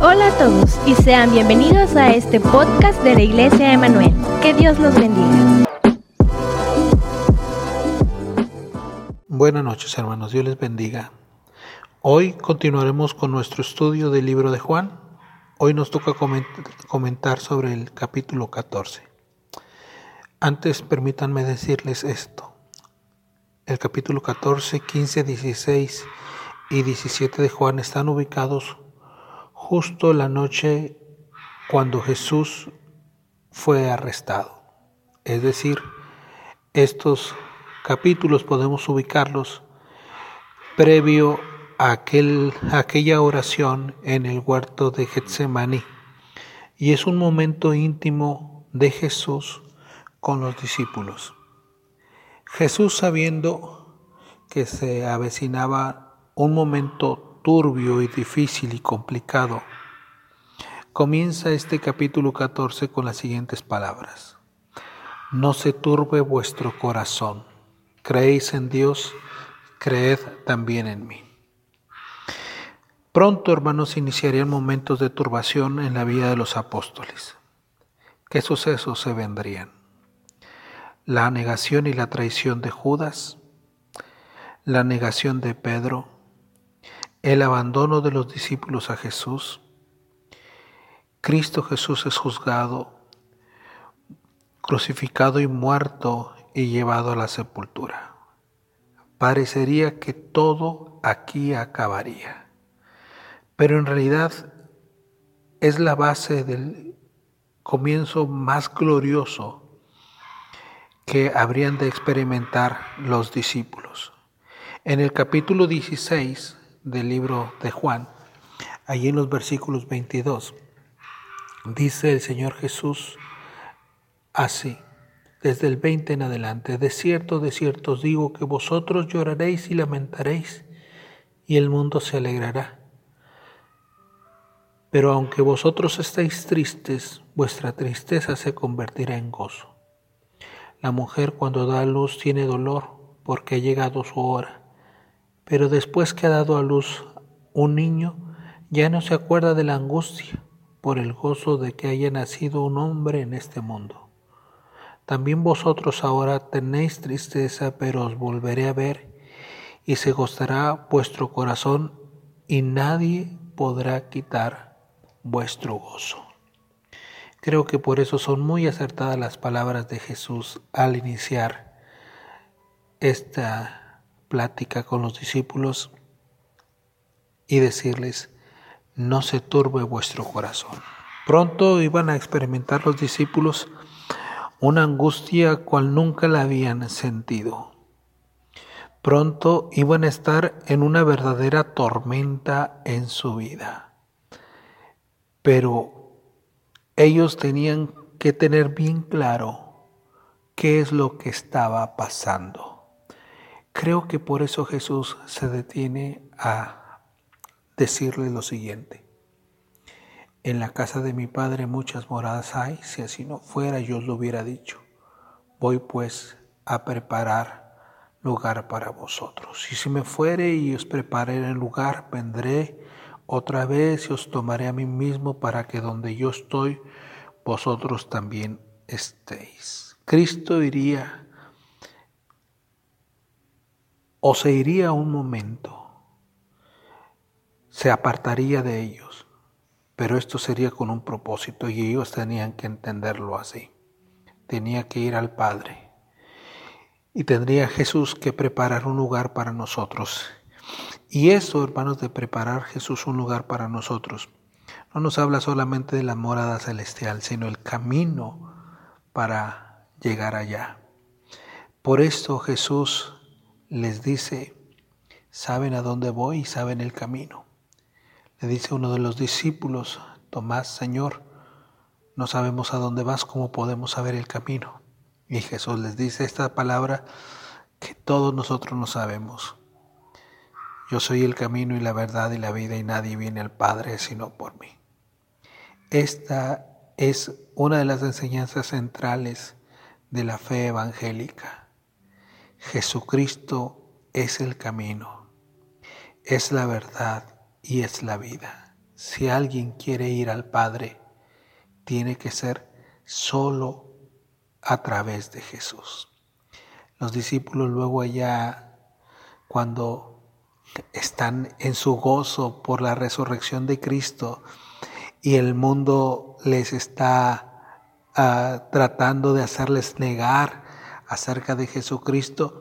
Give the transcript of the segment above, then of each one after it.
Hola a todos y sean bienvenidos a este podcast de la Iglesia Emanuel. Que Dios los bendiga. Buenas noches hermanos, Dios les bendiga. Hoy continuaremos con nuestro estudio del libro de Juan. Hoy nos toca comentar sobre el capítulo 14. Antes permítanme decirles esto. El capítulo 14, 15, 16 y 17 de Juan están ubicados justo la noche cuando Jesús fue arrestado. Es decir, estos capítulos podemos ubicarlos previo a, aquel, aquella oración en el huerto de Getsemaní. Y es un momento íntimo de Jesús con los discípulos. Jesús sabiendo que se avecinaba un momento turbio y difícil y complicado, comienza este capítulo 14 con las siguientes palabras. No se turbe vuestro corazón. Creéis en Dios, creed también en mí. Pronto, hermanos, iniciarían momentos de turbación en la vida de los apóstoles. ¿Qué sucesos se vendrían? La negación y la traición de Judas, la negación de Pedro, el abandono de los discípulos a Jesús, Cristo Jesús es juzgado, crucificado y muerto y llevado a la sepultura. Parecería que todo aquí acabaría, pero en realidad es la base del comienzo más glorioso que habrían de experimentar los discípulos. En el capítulo 16 del libro de Juan, allí en los versículos 22, dice el Señor Jesús así, desde el 20 en adelante, de cierto, de cierto os digo que vosotros lloraréis y lamentaréis, y el mundo se alegrará. Pero aunque vosotros estéis tristes, vuestra tristeza se convertirá en gozo. La mujer cuando da luz tiene dolor porque ha llegado su hora pero después que ha dado a luz un niño, ya no se acuerda de la angustia por el gozo de que haya nacido un hombre en este mundo. También vosotros ahora tenéis tristeza, pero os volveré a ver y se gozará vuestro corazón y nadie podrá quitar vuestro gozo. Creo que por eso son muy acertadas las palabras de Jesús al iniciar esta plática con los discípulos y decirles, no se turbe vuestro corazón. Pronto iban a experimentar los discípulos una angustia cual nunca la habían sentido. Pronto iban a estar en una verdadera tormenta en su vida. Pero ellos tenían que tener bien claro qué es lo que estaba pasando. Creo que por eso Jesús se detiene a decirle lo siguiente. En la casa de mi Padre muchas moradas hay, si así no fuera yo os lo hubiera dicho. Voy pues a preparar lugar para vosotros. Y si me fuere y os preparé el lugar, vendré otra vez y os tomaré a mí mismo para que donde yo estoy, vosotros también estéis. Cristo iría o se iría un momento, se apartaría de ellos, pero esto sería con un propósito y ellos tenían que entenderlo así. Tenía que ir al Padre y tendría Jesús que preparar un lugar para nosotros. Y eso, hermanos, de preparar Jesús un lugar para nosotros, no nos habla solamente de la morada celestial, sino el camino para llegar allá. Por esto Jesús les dice, saben a dónde voy y saben el camino. Le dice uno de los discípulos, Tomás, Señor, no sabemos a dónde vas, ¿cómo podemos saber el camino? Y Jesús les dice esta palabra que todos nosotros no sabemos. Yo soy el camino y la verdad y la vida y nadie viene al Padre sino por mí. Esta es una de las enseñanzas centrales de la fe evangélica. Jesucristo es el camino, es la verdad y es la vida. si alguien quiere ir al Padre, tiene que ser solo a través de Jesús. Los discípulos luego allá, cuando están en su gozo por la resurrección de Cristo y el mundo les está ah, tratando de hacerles negar acerca de Jesucristo,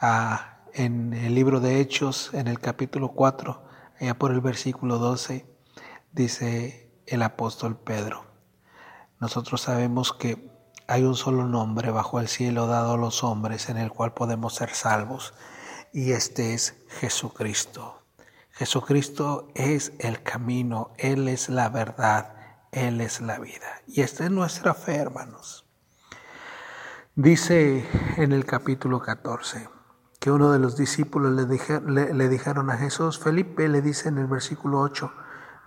ah, en el libro de Hechos, en el capítulo 4, allá por el versículo 12, dice el apóstol Pedro, nosotros sabemos que hay un solo nombre bajo el cielo dado a los hombres en el cual podemos ser salvos, y este es Jesucristo. Jesucristo es el camino, Él es la verdad, Él es la vida. Y esta es nuestra fe, hermanos. Dice en el capítulo 14 que uno de los discípulos le, dijeron a Jesús, Felipe le dice en el versículo 8,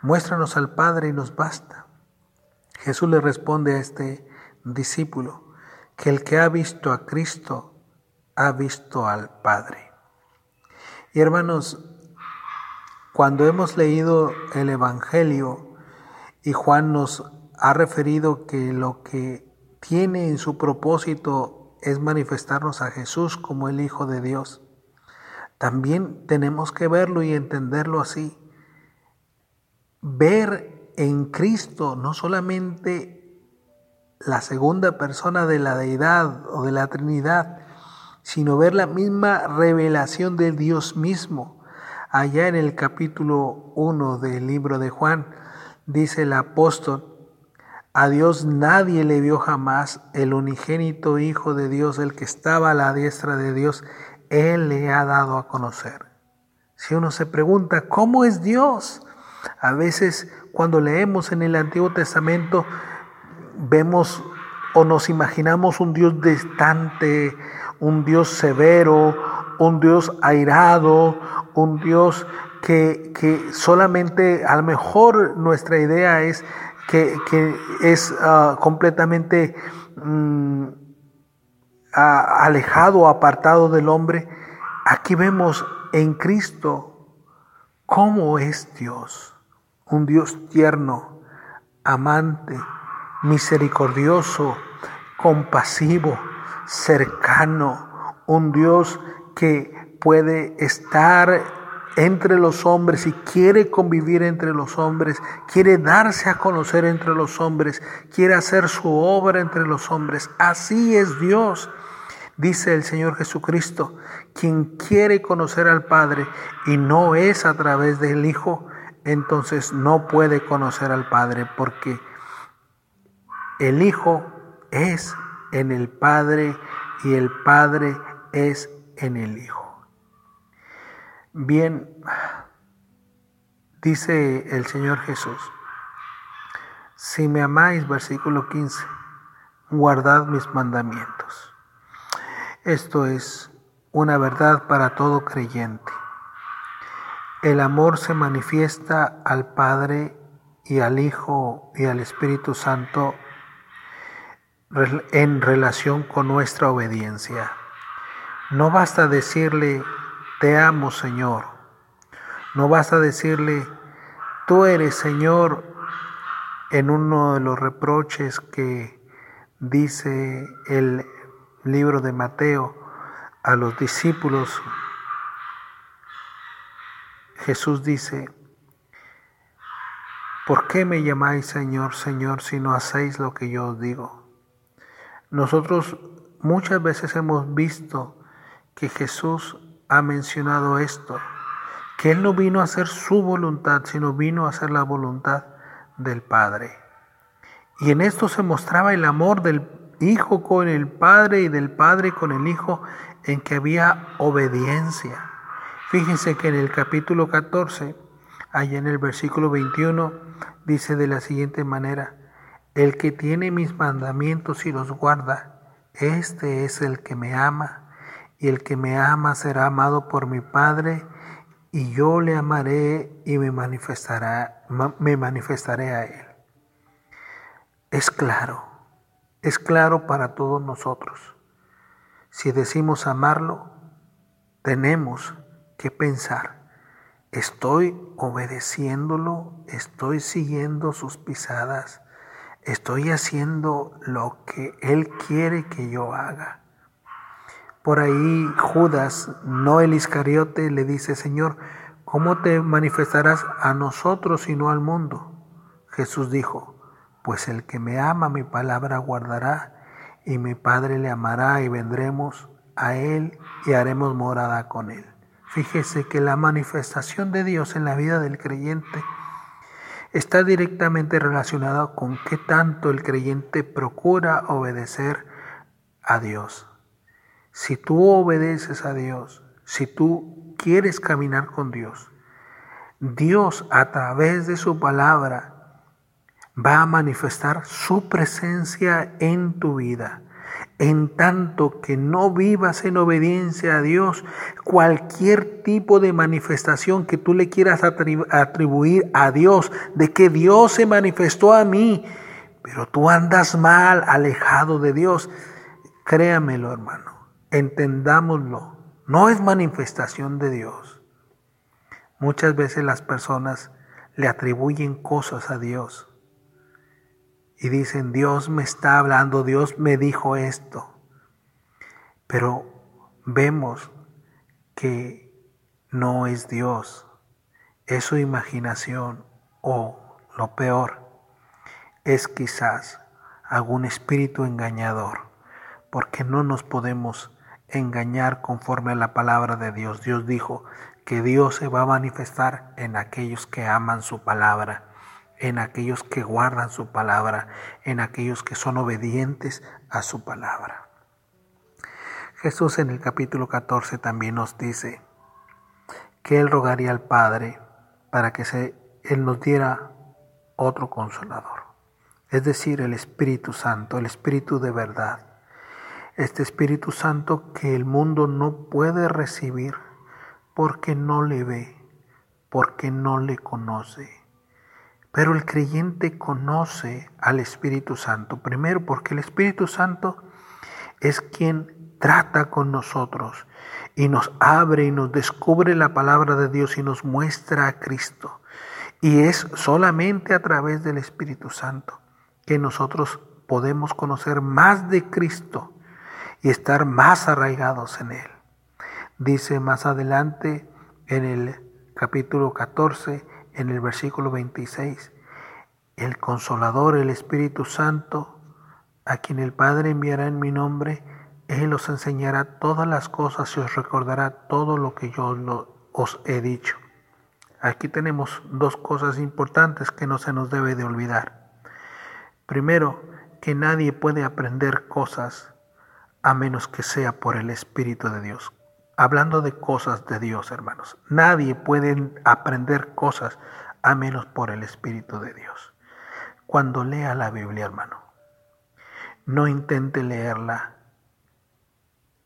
muéstranos al Padre y nos basta. Jesús le responde a este discípulo que el que ha visto a Cristo ha visto al Padre. Y hermanos, cuando hemos leído el Evangelio y Juan nos ha referido que lo que tiene en su propósito es manifestarnos a Jesús como el Hijo de Dios, también tenemos que verlo y entenderlo así. Ver en Cristo no solamente la segunda persona de la deidad o de la Trinidad, sino ver la misma revelación de Dios mismo. Allá en el capítulo 1 del libro de Juan, dice el apóstol, a Dios nadie le vio jamás, el unigénito Hijo de Dios, el que estaba a la diestra de Dios, Él le ha dado a conocer. Si uno se pregunta, ¿cómo es Dios? A veces cuando leemos en el Antiguo Testamento, vemos o nos imaginamos un Dios distante, un Dios severo, un Dios airado, un Dios que, solamente a lo mejor nuestra idea es que, es ah, completamente mm, alejado, apartado del hombre. Aquí vemos en Cristo cómo es Dios, un Dios tierno, amante, misericordioso, compasivo, cercano, un Dios que puede estar entre los hombres y quiere convivir entre los hombres, quiere darse a conocer entre los hombres, quiere hacer su obra entre los hombres. Así es Dios, dice el Señor Jesucristo, quien quiere conocer al Padre y no es a través del Hijo, entonces no puede conocer al Padre porque el Hijo es en el Padre y el Padre es en el Hijo. Bien, dice el Señor Jesús, si me amáis, versículo 15, guardad mis mandamientos. Esto es una verdad para todo creyente. El amor se manifiesta al Padre y al Hijo y al Espíritu Santo en relación con nuestra obediencia. No basta decirle, te amo Señor. No basta decirle, tú eres Señor en uno de los reproches que dice el libro de Mateo a los discípulos. Jesús dice, ¿por qué me llamáis Señor, Señor, si no hacéis lo que yo os digo? Nosotros muchas veces hemos visto que Jesús ha mencionado esto, que Él no vino a hacer su voluntad, sino vino a hacer la voluntad del Padre. Y en esto se mostraba el amor del Hijo con el Padre y del Padre con el Hijo, en que había obediencia. Fíjense que en el capítulo 14, allá en el versículo 21, dice de la siguiente manera, el que tiene mis mandamientos y los guarda, este es el que me ama, y el que me ama será amado por mi Padre, y yo le amaré y me manifestará, me manifestaré a él. Es claro, es claro para todos nosotros. Si decimos amarlo, tenemos que pensar estoy obedeciéndolo, estoy siguiendo sus pisadas, estoy haciendo lo que Él quiere que yo haga. Por ahí Judas, no el Iscariote, le dice, Señor, ¿cómo te manifestarás a nosotros y no al mundo? Jesús dijo, pues el que me ama mi palabra guardará, y mi Padre le amará y vendremos a Él y haremos morada con Él. Fíjese que la manifestación de Dios en la vida del creyente está directamente relacionada con qué tanto el creyente procura obedecer a Dios. Si tú obedeces a Dios, si tú quieres caminar con Dios, Dios a través de su palabra va a manifestar su presencia en tu vida. En tanto que no vivas en obediencia a Dios, cualquier tipo de manifestación que tú le quieras atribuir a Dios, de que Dios se manifestó a mí, pero tú andas mal, alejado de Dios, créamelo hermano, entendámoslo, no es manifestación de Dios. Muchas veces las personas le atribuyen cosas a Dios y dicen, Dios me está hablando, Dios me dijo esto. Pero vemos que no es Dios, es su imaginación o lo peor, es quizás algún espíritu engañador, porque no nos podemos engañar conforme a la palabra de Dios. Dios dijo que Dios se va a manifestar en aquellos que aman su palabra en aquellos que guardan su palabra, en aquellos que son obedientes a su palabra. Jesús en el capítulo 14 también nos dice que Él rogaría al Padre para que se, Él nos diera otro consolador, es decir, el Espíritu Santo, el Espíritu de verdad. Este Espíritu Santo que el mundo no puede recibir porque no le ve, porque no le conoce pero el creyente conoce al Espíritu Santo, primero porque el Espíritu Santo es quien trata con nosotros y nos abre y nos descubre la palabra de Dios y nos muestra a Cristo. Y es solamente a través del Espíritu Santo que nosotros podemos conocer más de Cristo y estar más arraigados en Él. Dice más adelante en el capítulo 14, en el versículo 26, el consolador, el Espíritu Santo, a quien el Padre enviará en mi nombre, Él os enseñará todas las cosas y os recordará todo lo que yo os he dicho. Aquí tenemos dos cosas importantes que no se nos debe de olvidar. Primero, que nadie puede aprender cosas a menos que sea por el Espíritu de Dios hablando de cosas de Dios, hermanos. Nadie puede aprender cosas a menos por el Espíritu de Dios. Cuando lea la Biblia, hermano, no intente leerla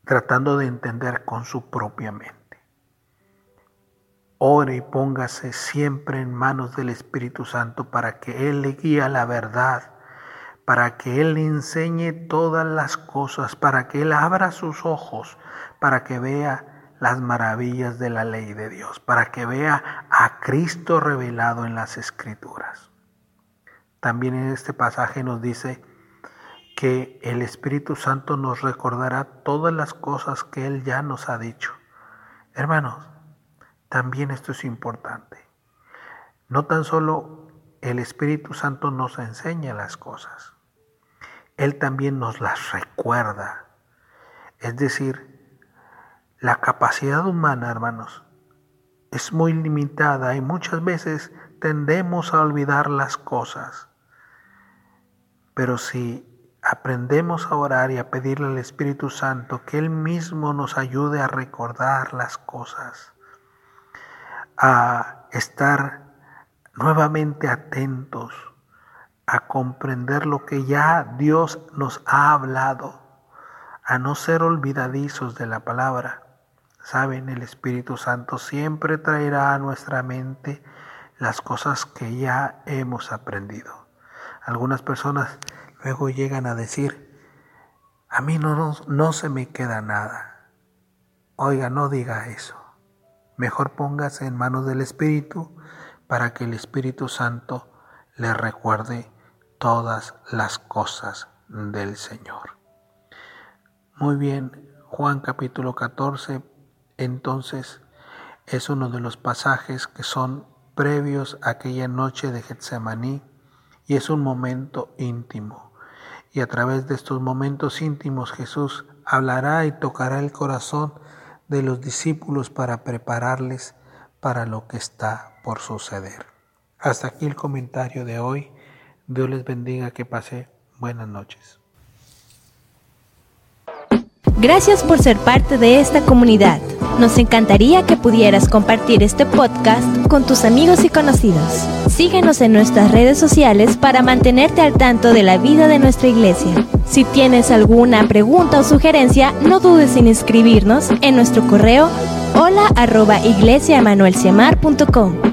tratando de entender con su propia mente. Ore y póngase siempre en manos del Espíritu Santo para que Él le guíe a la verdad, para que Él enseñe todas las cosas, para que Él abra sus ojos para que vea las maravillas de la ley de Dios, para que vea a Cristo revelado en las escrituras. También en este pasaje nos dice que el Espíritu Santo nos recordará todas las cosas que Él ya nos ha dicho. Hermanos, también esto es importante. No tan solo el Espíritu Santo nos enseña las cosas, Él también nos las recuerda. Es decir, la capacidad humana, hermanos, es muy limitada y muchas veces tendemos a olvidar las cosas. Pero si aprendemos a orar y a pedirle al Espíritu Santo que Él mismo nos ayude a recordar las cosas, a estar nuevamente atentos, a comprender lo que ya Dios nos ha hablado, a no ser olvidadizos de la palabra, Saben, el Espíritu Santo siempre traerá a nuestra mente las cosas que ya hemos aprendido. Algunas personas luego llegan a decir, a mí no, no, no se me queda nada. Oiga, no diga eso. Mejor póngase en manos del Espíritu para que el Espíritu Santo le recuerde todas las cosas del Señor. Muy bien, Juan capítulo 14, entonces es uno de los pasajes que son previos a aquella noche de Getsemaní y es un momento íntimo. Y a través de estos momentos íntimos Jesús hablará y tocará el corazón de los discípulos para prepararles para lo que está por suceder. Hasta aquí el comentario de hoy. Dios les bendiga, que pase buenas noches. Gracias por ser parte de esta comunidad. Nos encantaría que pudieras compartir este podcast con tus amigos y conocidos. Síguenos en nuestras redes sociales para mantenerte al tanto de la vida de nuestra iglesia. Si tienes alguna pregunta o sugerencia, no dudes en escribirnos en nuestro correo hola arroba